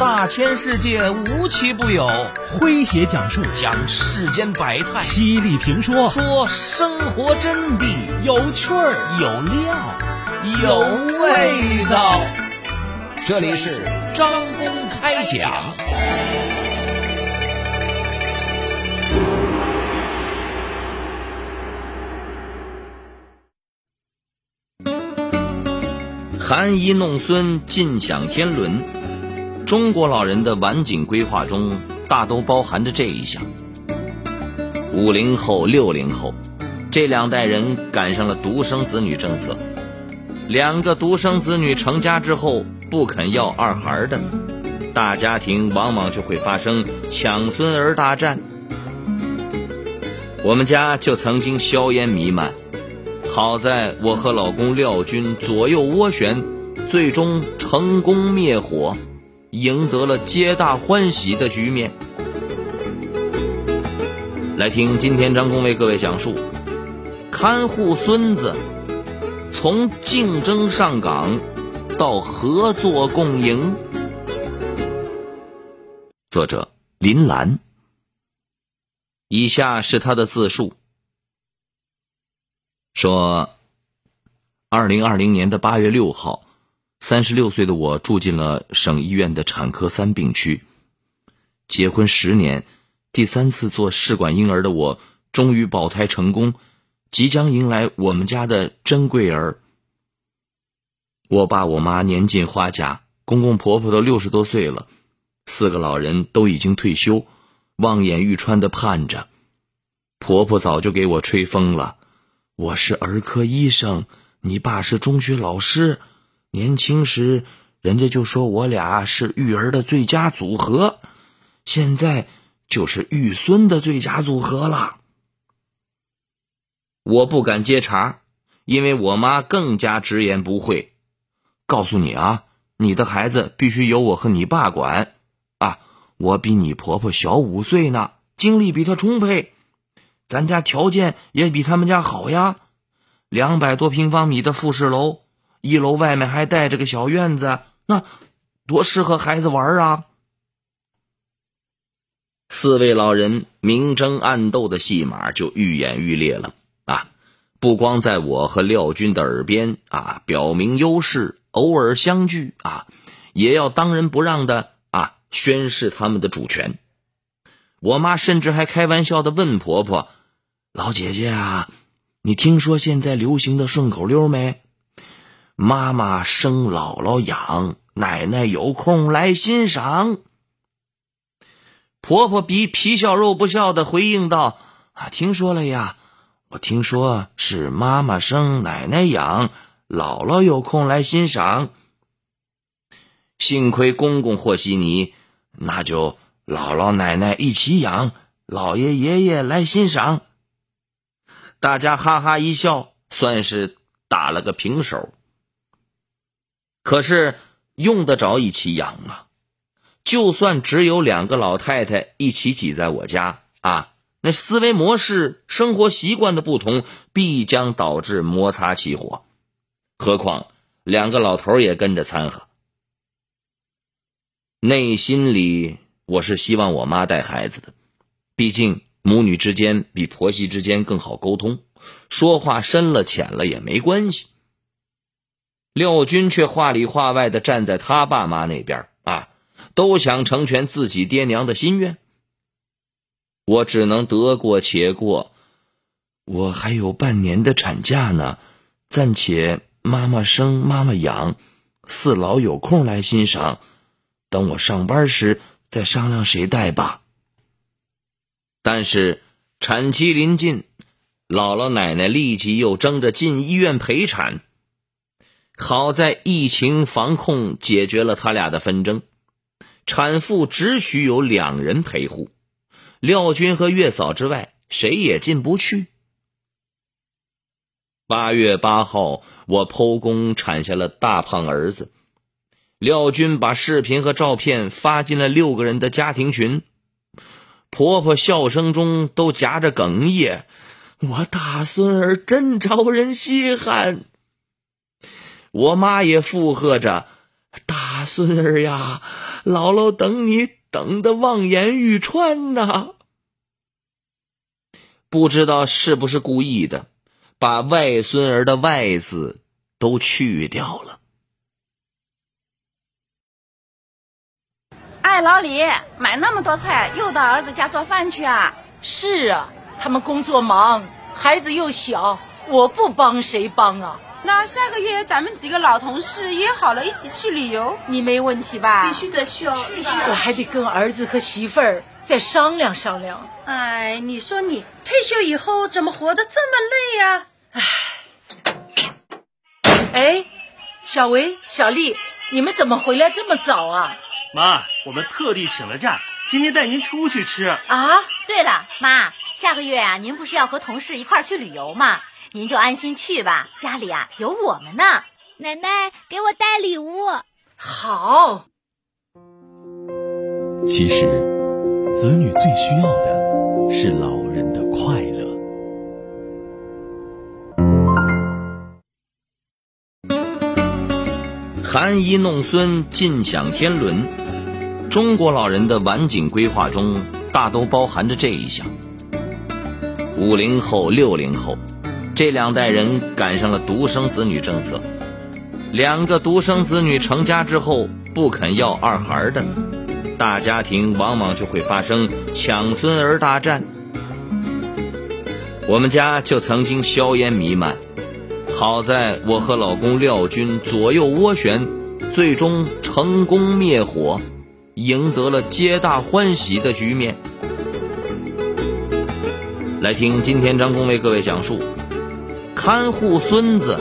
大千世界无奇不有，诙谐讲述。讲世间百态，犀利评说。说生活真谛，有趣儿。有料，有味道。这里是张公开讲。含饴弄孙，尽享天伦。中国老人的晚景规划中，大都包含着这一项。五零后、六零后这两代人赶上了独生子女政策，两个独生子女成家之后不肯要二孩的，大家庭往往就会发生抢孙儿大战。我们家就曾经硝烟弥漫。好在我和老公廖军左右斡旋，最终成功灭火，赢得了皆大欢喜的局面。来听今天张工为各位讲述：看护孙子，从竞争上岗到合作共赢。作者林兰。以下是他的自述。说，二零二零年的八月六号，三十六岁的我住进了省医院的产科三病区。结婚十年，第三次做试管婴儿的我，终于保胎成功，即将迎来我们家的珍贵儿。我爸我妈年近花甲，公公婆婆都六十多岁了，四个老人都已经退休，望眼欲穿的盼着。婆婆早就给我吹风了。我是儿科医生，你爸是中学老师。年轻时，人家就说我俩是育儿的最佳组合，现在就是育孙的最佳组合了。我不敢接茬，因为我妈更加直言不讳，告诉你啊，你的孩子必须由我和你爸管啊。我比你婆婆小五岁呢，精力比她充沛。咱家条件也比他们家好呀，两百多平方米的复式楼，一楼外面还带着个小院子，那多适合孩子玩啊！四位老人明争暗斗的戏码就愈演愈烈了啊！不光在我和廖军的耳边啊表明优势，偶尔相聚啊，也要当仁不让的啊宣示他们的主权。我妈甚至还开玩笑的问婆婆。老姐姐啊，你听说现在流行的顺口溜没？妈妈生，姥姥养，奶奶有空来欣赏。婆婆比皮笑肉不笑的回应道：“啊，听说了呀，我听说是妈妈生，奶奶养，姥姥有空来欣赏。幸亏公公和稀泥，那就姥姥奶奶一起养，姥爷爷爷来欣赏。”大家哈哈一笑，算是打了个平手。可是用得着一起养吗？就算只有两个老太太一起挤在我家啊，那思维模式、生活习惯的不同，必将导致摩擦起火。何况两个老头也跟着掺和。内心里，我是希望我妈带孩子的，毕竟。母女之间比婆媳之间更好沟通，说话深了浅了也没关系。廖军却话里话外的站在他爸妈那边啊，都想成全自己爹娘的心愿。我只能得过且过，我还有半年的产假呢，暂且妈妈生妈妈养，四老有空来欣赏，等我上班时再商量谁带吧。但是产期临近，姥姥奶奶立即又争着进医院陪产。好在疫情防控解决了他俩的纷争，产妇只许有两人陪护，廖军和月嫂之外谁也进不去。八月八号，我剖宫产下了大胖儿子，廖军把视频和照片发进了六个人的家庭群。婆婆笑声中都夹着哽咽，我大孙儿真招人稀罕。我妈也附和着，大，孙儿呀，姥姥等你等的望眼欲穿呐！不知道是不是故意的，把外孙儿的“外”字都去掉了。哎，老李，买那么多菜，又到儿子家做饭去啊？是啊，他们工作忙，孩子又小，我不帮谁帮啊？那下个月咱们几个老同事约好了一起去旅游，你没问题吧？必须得去哦，去我还得跟儿子和媳妇儿再商量商量。哎，你说你退休以后怎么活得这么累呀？哎，哎，小维、小丽，你们怎么回来这么早啊？妈，我们特地请了假，今天带您出去吃。啊，对了，妈，下个月啊，您不是要和同事一块儿去旅游吗？您就安心去吧，家里啊有我们呢。奶奶给我带礼物。好。其实，子女最需要的是老人的快乐。含饴弄孙，尽享天伦。中国老人的晚景规划中，大都包含着这一项。五零后、六零后这两代人赶上了独生子女政策，两个独生子女成家之后不肯要二孩的，大家庭往往就会发生抢孙儿大战。我们家就曾经硝烟弥漫。好在我和老公廖军左右斡旋，最终成功灭火，赢得了皆大欢喜的局面。来听今天张工为各位讲述：看护孙子，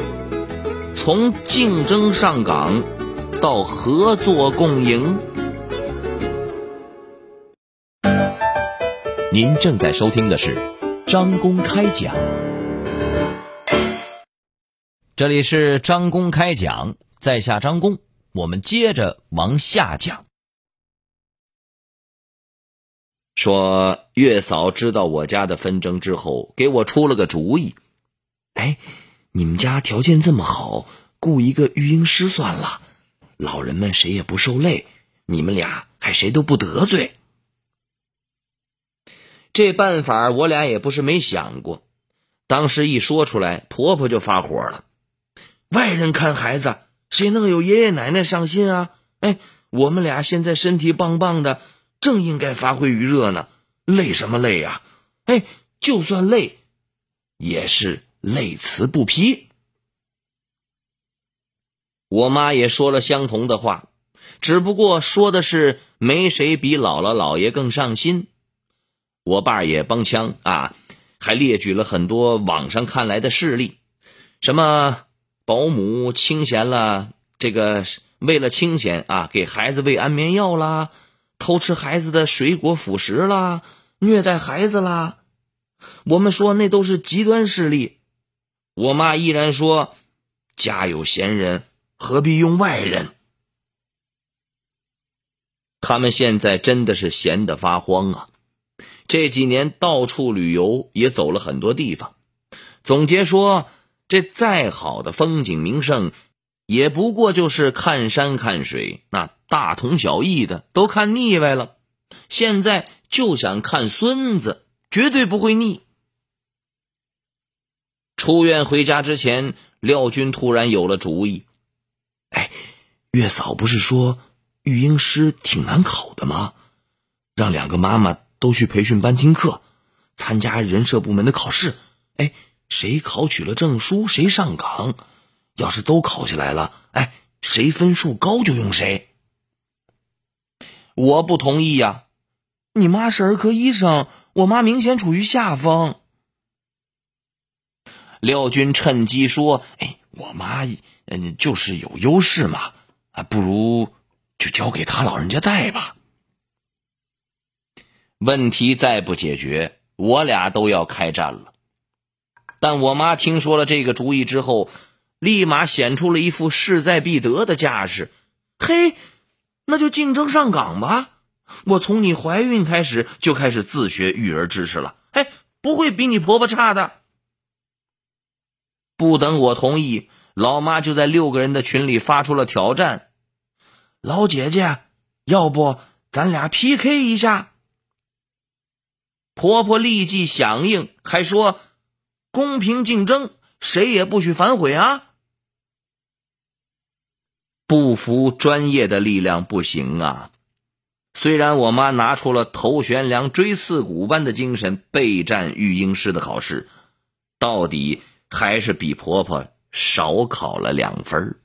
从竞争上岗到合作共赢。您正在收听的是张公开讲。这里是张公开讲，在下张公，我们接着往下讲。说月嫂知道我家的纷争之后，给我出了个主意。哎，你们家条件这么好，雇一个育婴师算了，老人们谁也不受累，你们俩还谁都不得罪。这办法我俩也不是没想过，当时一说出来，婆婆就发火了。外人看孩子，谁能有爷爷奶奶上心啊？哎，我们俩现在身体棒棒的，正应该发挥余热呢，累什么累呀？哎，就算累，也是累辞不批。我妈也说了相同的话，只不过说的是没谁比姥姥姥爷更上心。我爸也帮腔啊，还列举了很多网上看来的事例，什么。保姆清闲了，这个为了清闲啊，给孩子喂安眠药啦，偷吃孩子的水果辅食啦，虐待孩子啦。我们说那都是极端事例。我妈依然说，家有闲人，何必用外人？他们现在真的是闲得发慌啊！这几年到处旅游，也走了很多地方。总结说。这再好的风景名胜，也不过就是看山看水，那大同小异的都看腻歪了。现在就想看孙子，绝对不会腻。出院回家之前，廖军突然有了主意：“哎，月嫂不是说育婴师挺难考的吗？让两个妈妈都去培训班听课，参加人社部门的考试。哎。”谁考取了证书，谁上岗。要是都考下来了，哎，谁分数高就用谁。我不同意呀！你妈是儿科医生，我妈明显处于下风。廖军趁机说：“哎，我妈嗯就是有优势嘛，啊，不如就交给他老人家带吧。”问题再不解决，我俩都要开战了。但我妈听说了这个主意之后，立马显出了一副势在必得的架势。嘿，那就竞争上岗吧！我从你怀孕开始就开始自学育儿知识了，嘿，不会比你婆婆差的。不等我同意，老妈就在六个人的群里发出了挑战。老姐姐，要不咱俩 PK 一下？”婆婆立即响应，还说：“公平竞争，谁也不许反悔啊！”不服专业的力量不行啊！虽然我妈拿出了头悬梁、锥刺股般的精神备战育婴师的考试，到底还是比婆婆少考了两分。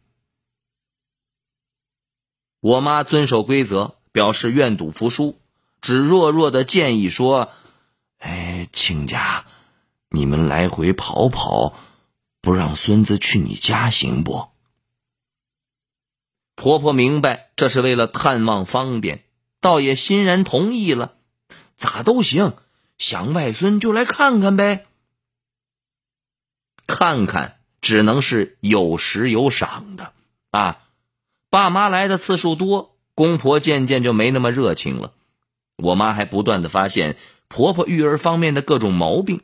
我妈遵守规则，表示愿赌服输，只弱弱的建议说。哎，亲家，你们来回跑跑，不让孙子去你家行不？婆婆明白这是为了探望方便，倒也欣然同意了。咋都行，想外孙就来看看呗。看看只能是有时有赏的啊。爸妈来的次数多，公婆渐渐就没那么热情了。我妈还不断的发现。婆婆育儿方面的各种毛病，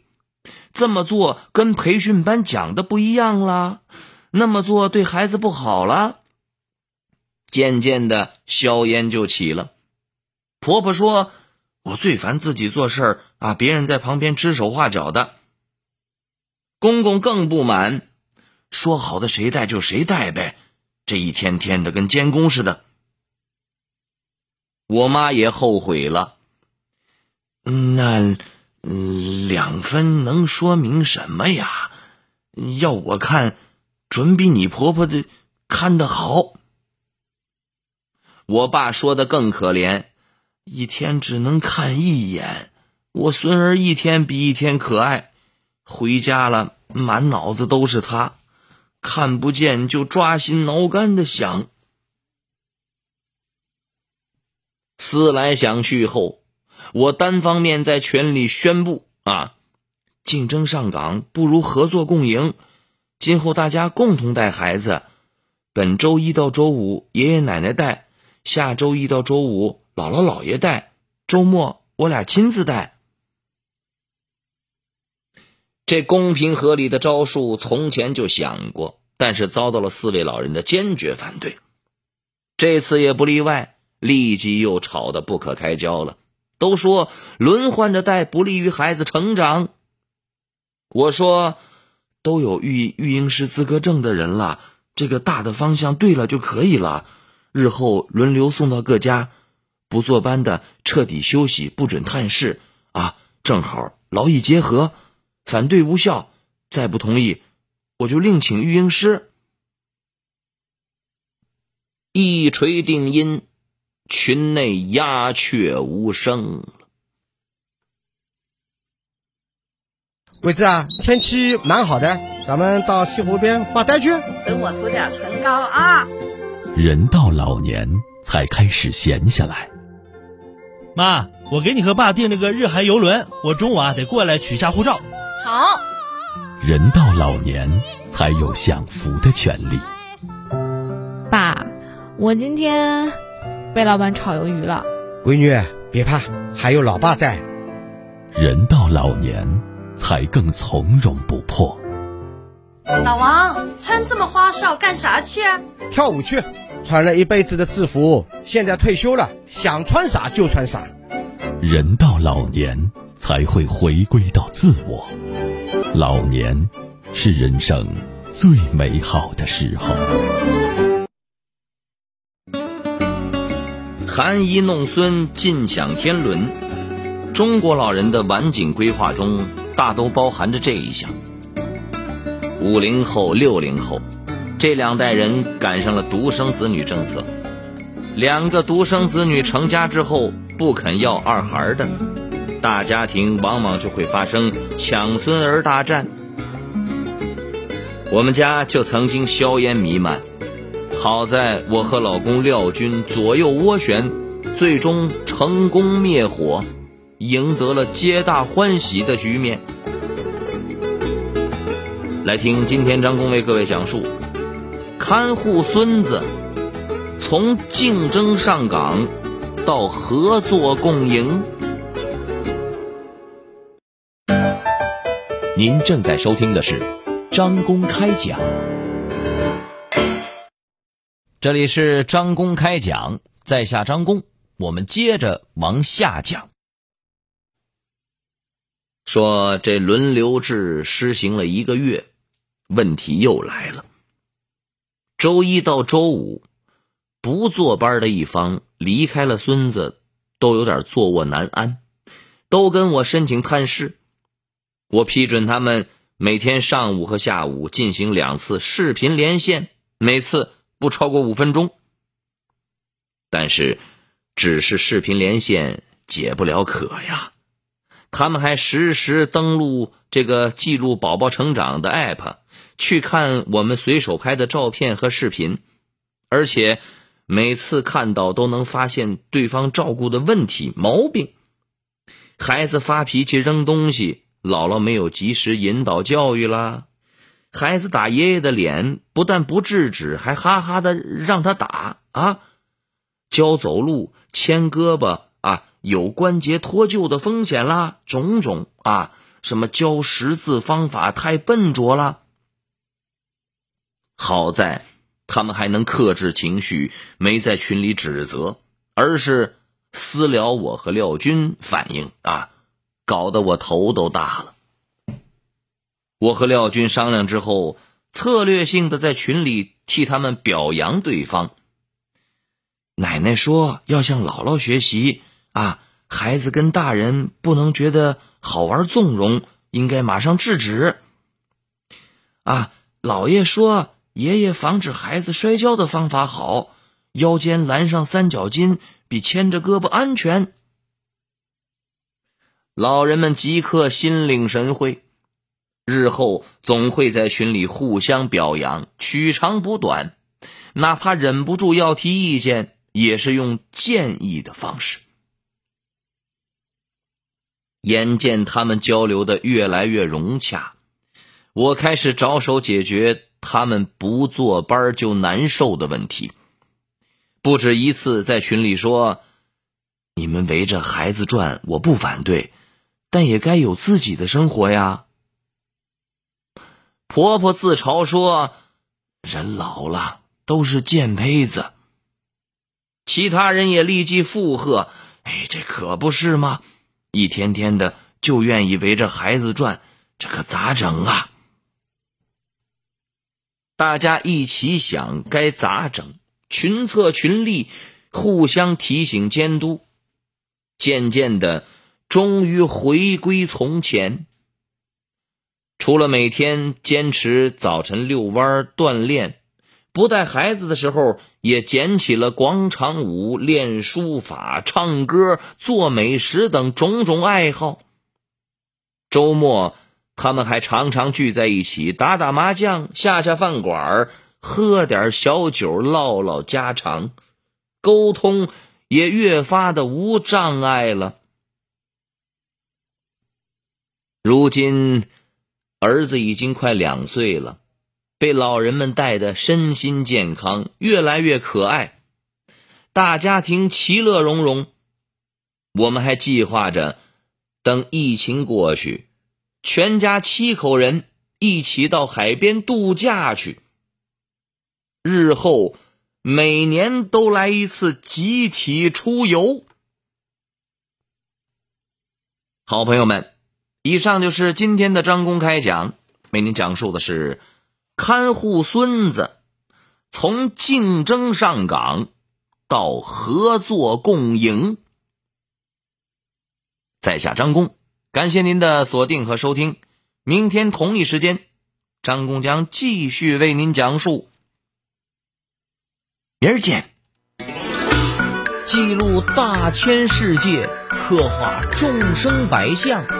这么做跟培训班讲的不一样了，那么做对孩子不好了。渐渐的，硝烟就起了。婆婆说：“我最烦自己做事儿啊，别人在旁边指手画脚的。”公公更不满，说：“好的谁带就谁带呗，这一天天的跟监工似的。”我妈也后悔了。那两分能说明什么呀？要我看，准比你婆婆的看的好。我爸说的更可怜，一天只能看一眼。我孙儿一天比一天可爱，回家了满脑子都是他，看不见就抓心挠肝的想。思来想去后。我单方面在群里宣布啊，竞争上岗不如合作共赢。今后大家共同带孩子，本周一到周五爷爷奶奶带，下周一到周五姥姥姥爷带，周末我俩亲自带。这公平合理的招数从前就想过，但是遭到了四位老人的坚决反对。这次也不例外，立即又吵得不可开交了。都说轮换着带不利于孩子成长。我说，都有育育婴师资格证的人了，这个大的方向对了就可以了。日后轮流送到各家，不坐班的彻底休息，不准探视啊！正好劳逸结合，反对无效。再不同意，我就另请育婴师。一锤定音。群内鸦雀无声了。桂子啊，天气蛮好的，咱们到西湖边发呆去。等我涂点唇膏啊。人到老年才开始闲下来。妈，我给你和爸订了个日韩游轮，我中午啊得过来取下护照。好。人到老年才有享福的权利。爸，我今天。被老板炒鱿鱼了，闺女别怕，还有老爸在。人到老年，才更从容不迫。老王穿这么花哨干啥去啊？跳舞去。穿了一辈子的制服，现在退休了，想穿啥就穿啥。人到老年，才会回归到自我。老年，是人生最美好的时候。含饴弄孙，尽享天伦。中国老人的晚景规划中，大都包含着这一项。五零后、六零后这两代人赶上了独生子女政策，两个独生子女成家之后不肯要二孩的，大家庭往往就会发生抢孙儿大战。我们家就曾经硝烟弥漫。好在我和老公廖军左右斡旋，最终成功灭火，赢得了皆大欢喜的局面。来听今天张工为各位讲述：看护孙子，从竞争上岗到合作共赢。您正在收听的是张公开讲。这里是张公开讲，在下张公，我们接着往下讲。说这轮流制施行了一个月，问题又来了。周一到周五不坐班的一方离开了孙子，都有点坐卧难安，都跟我申请探视。我批准他们每天上午和下午进行两次视频连线，每次。不超过五分钟，但是只是视频连线解不了渴呀。他们还实时登录这个记录宝宝成长的 app，去看我们随手拍的照片和视频，而且每次看到都能发现对方照顾的问题毛病。孩子发脾气扔东西，姥姥没有及时引导教育啦。孩子打爷爷的脸，不但不制止，还哈哈的让他打啊！教走路、牵胳膊啊，有关节脱臼的风险啦，种种啊！什么教识字方法太笨拙了。好在他们还能克制情绪，没在群里指责，而是私聊我和廖军反映啊，搞得我头都大了。我和廖军商量之后，策略性的在群里替他们表扬对方。奶奶说要向姥姥学习啊，孩子跟大人不能觉得好玩纵容，应该马上制止。啊，姥爷说爷爷防止孩子摔跤的方法好，腰间拦上三角巾比牵着胳膊安全。老人们即刻心领神会。日后总会在群里互相表扬，取长补短，哪怕忍不住要提意见，也是用建议的方式。眼见他们交流的越来越融洽，我开始着手解决他们不坐班就难受的问题。不止一次在群里说：“你们围着孩子转，我不反对，但也该有自己的生活呀。”婆婆自嘲说：“人老了都是贱胚子。”其他人也立即附和：“哎，这可不是吗？一天天的就愿意围着孩子转，这可咋整啊？”大家一起想该咋整，群策群力，互相提醒监督，渐渐的，终于回归从前。除了每天坚持早晨遛弯锻炼，不带孩子的时候，也捡起了广场舞、练书法、唱歌、做美食等种种爱好。周末，他们还常常聚在一起打打麻将、下下饭馆喝点小酒、唠唠家常，沟通也越发的无障碍了。如今。儿子已经快两岁了，被老人们带的身心健康，越来越可爱，大家庭其乐融融。我们还计划着，等疫情过去，全家七口人一起到海边度假去。日后每年都来一次集体出游。好朋友们。以上就是今天的张公开讲，为您讲述的是看护孙子从竞争上岗到合作共赢。在下张工，感谢您的锁定和收听。明天同一时间，张工将继续为您讲述。明儿见！记录大千世界，刻画众生百相。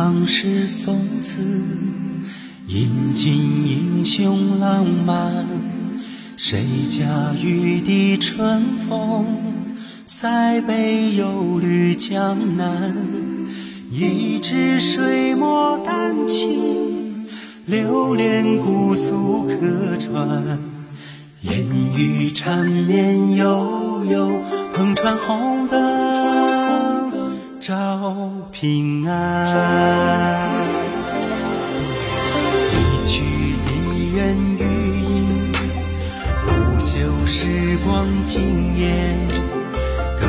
唐诗宋词，吟尽英雄浪漫。谁家玉笛春风，塞北又绿江南。一支水墨丹青，流连姑苏客船。烟雨缠绵悠悠，篷船红灯照平安。一曲离人余音，不朽时光惊艳。歌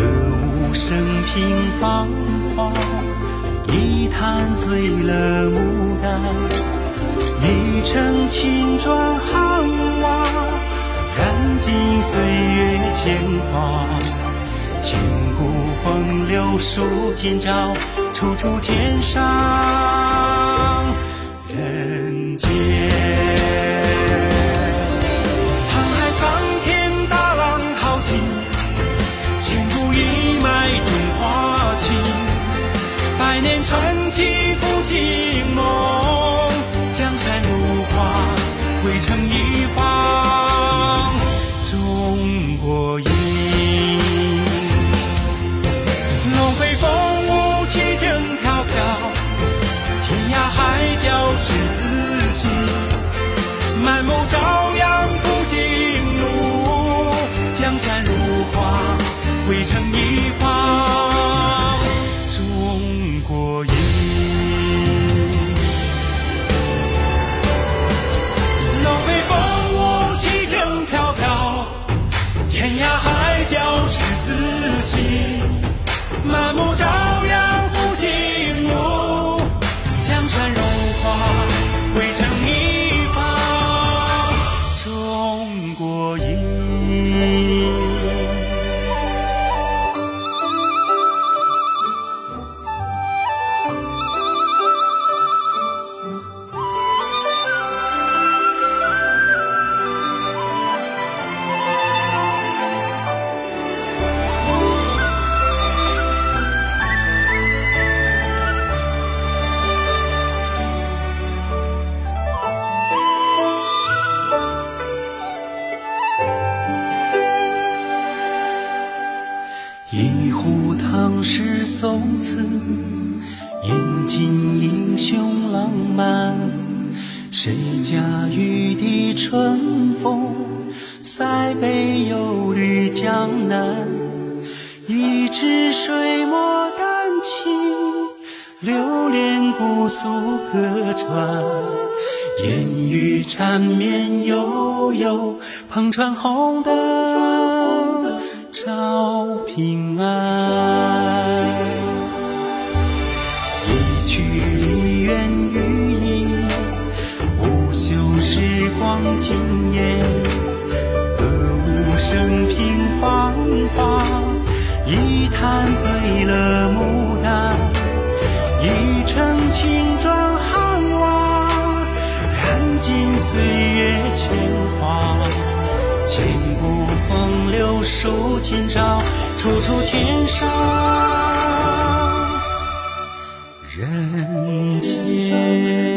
舞升平芳华。一坛醉了牡丹，一城青砖汉瓦，燃尽岁月铅华。千古风流数今朝，处处天上人间。过一客船。烟雨缠绵悠悠，篷船红灯照平安。一曲梨园余音，不朽时光惊艳。歌舞升平芳华，一坛醉了牡丹，一城青砖汉瓦，燃尽岁月铅华。千古风流数今朝，处处天上人间。